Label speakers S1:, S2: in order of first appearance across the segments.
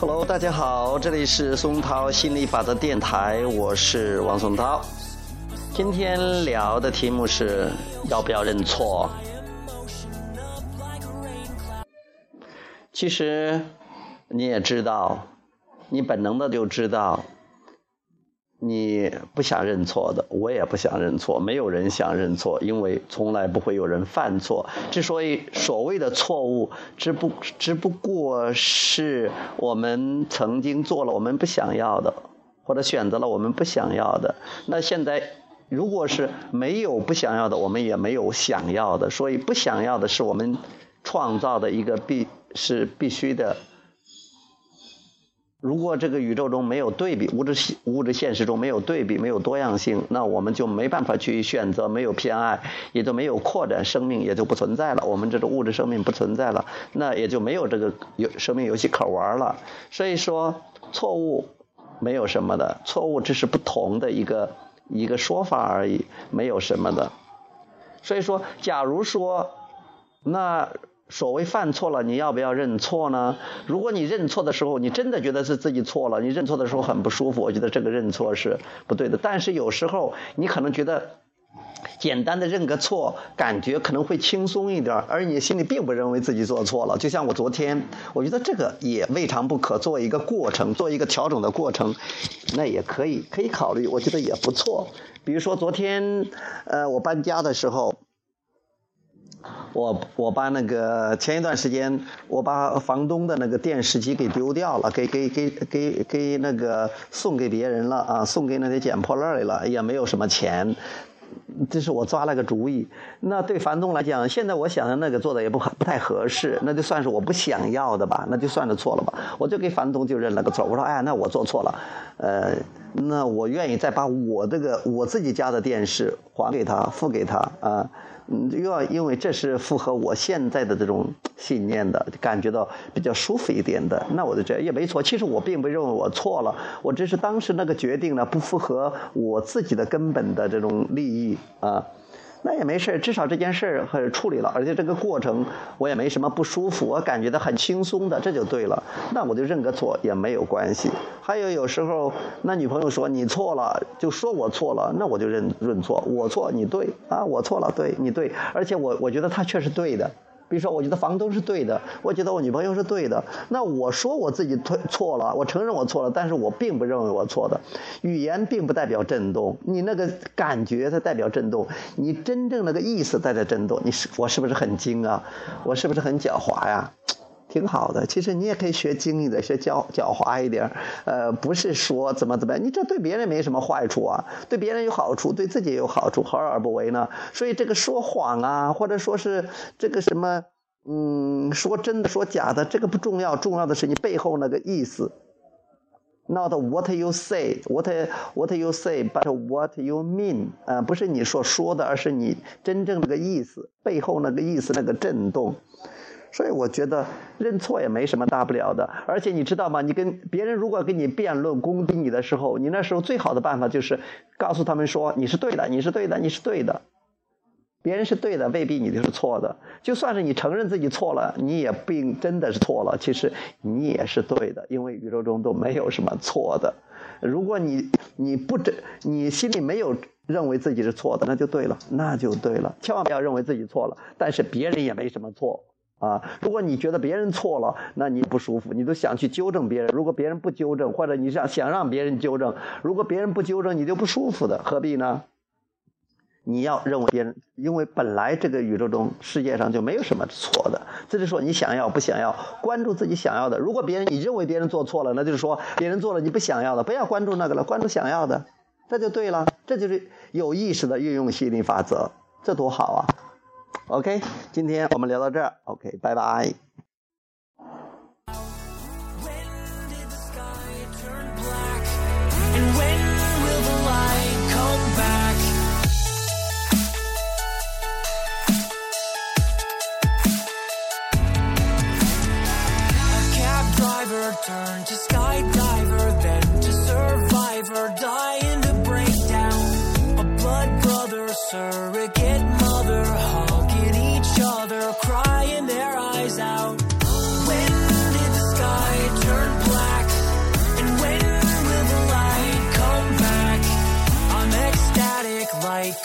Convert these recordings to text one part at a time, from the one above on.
S1: Hello，大家好，这里是松涛心理法则电台，我是王松涛。今天聊的题目是要不要认错。其实你也知道，你本能的就知道。你不想认错的，我也不想认错，没有人想认错，因为从来不会有人犯错。之所以所谓的错误，只不只不过是我们曾经做了我们不想要的，或者选择了我们不想要的。那现在，如果是没有不想要的，我们也没有想要的，所以不想要的是我们创造的一个必是必须的。如果这个宇宙中没有对比，物质物质现实中没有对比，没有多样性，那我们就没办法去选择，没有偏爱，也就没有扩展，生命也就不存在了。我们这种物质生命不存在了，那也就没有这个游生命游戏可玩了。所以说，错误没有什么的，错误只是不同的一个一个说法而已，没有什么的。所以说，假如说那。所谓犯错了，你要不要认错呢？如果你认错的时候，你真的觉得是自己错了，你认错的时候很不舒服，我觉得这个认错是不对的。但是有时候你可能觉得简单的认个错，感觉可能会轻松一点，而你心里并不认为自己做错了。就像我昨天，我觉得这个也未尝不可，做一个过程，做一个调整的过程，那也可以，可以考虑，我觉得也不错。比如说昨天，呃，我搬家的时候。我我把那个前一段时间我把房东的那个电视机给丢掉了，给给给给给那个送给别人了啊，送给那些捡破烂的了，也没有什么钱，这是我抓了个主意。那对房东来讲，现在我想的那个做的也不不太合适，那就算是我不想要的吧，那就算是错了吧。我就给房东就认了个错，我说哎呀，那我做错了，呃，那我愿意再把我这个我自己家的电视还给他，付给他啊。又要因为这是符合我现在的这种信念的，感觉到比较舒服一点的，那我就这也没错。其实我并不认为我错了，我只是当时那个决定呢不符合我自己的根本的这种利益啊。那也没事至少这件事儿处理了，而且这个过程我也没什么不舒服，我感觉到很轻松的，这就对了。那我就认个错也没有关系。还有有时候，那女朋友说你错了，就说我错了，那我就认认错，我错你对啊，我错了对你对，而且我我觉得他确实对的。比如说，我觉得房东是对的，我觉得我女朋友是对的。那我说我自己错错了，我承认我错了，但是我并不认为我错的。语言并不代表震动，你那个感觉它代表震动，你真正那个意思在这震动。你是我是不是很精啊？我是不是很狡猾呀？挺好的，其实你也可以学精一点，学狡狡猾一点。呃，不是说怎么怎么样，你这对别人没什么坏处啊，对别人有好处，对自己也有好处，何乐而不为呢？所以这个说谎啊，或者说是这个什么，嗯，说真的说假的，这个不重要，重要的是你背后那个意思。Not what you say, what what you say, but what you mean。呃，不是你所说的，而是你真正那个意思，背后那个意思那个震动。所以我觉得认错也没什么大不了的，而且你知道吗？你跟别人如果跟你辩论攻击你的时候，你那时候最好的办法就是告诉他们说你是对的，你是对的，你是对的。别人是对的，未必你就是错的。就算是你承认自己错了，你也并真的是错了。其实你也是对的，因为宇宙中都没有什么错的。如果你你不真，你心里没有认为自己是错的，那就对了，那就对了。千万不要认为自己错了，但是别人也没什么错。啊，如果你觉得别人错了，那你不舒服，你都想去纠正别人。如果别人不纠正，或者你想想让别人纠正，如果别人不纠正，你就不舒服的，何必呢？你要认为别人，因为本来这个宇宙中世界上就没有什么错的，这就说你想要不想要，关注自己想要的。如果别人你认为别人做错了，那就是说别人做了你不想要的，不要关注那个了，关注想要的，这就对了，这就是有意识的运用吸引力法则，这多好啊 ！OK，今天我们聊到这儿。OK，拜拜。
S2: crying their eyes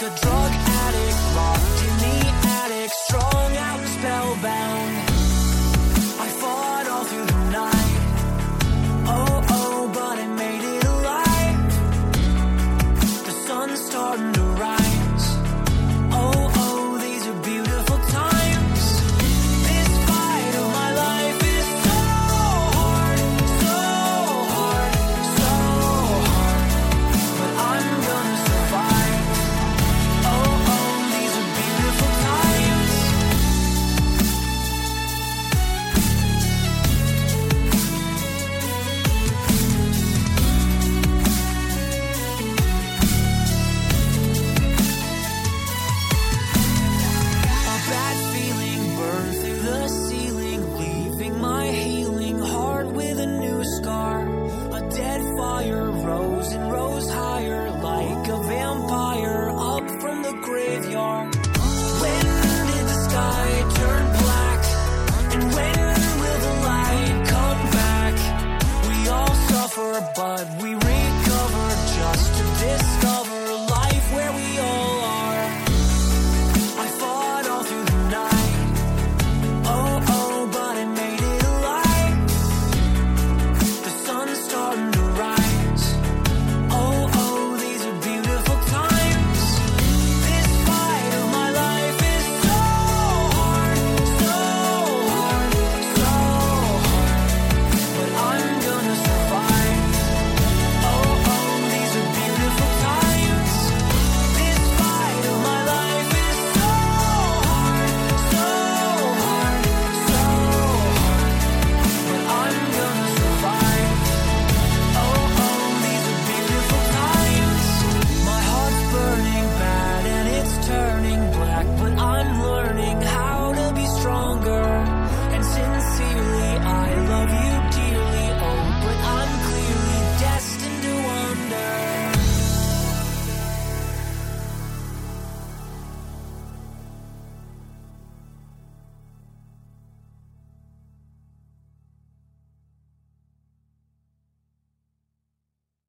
S2: a drug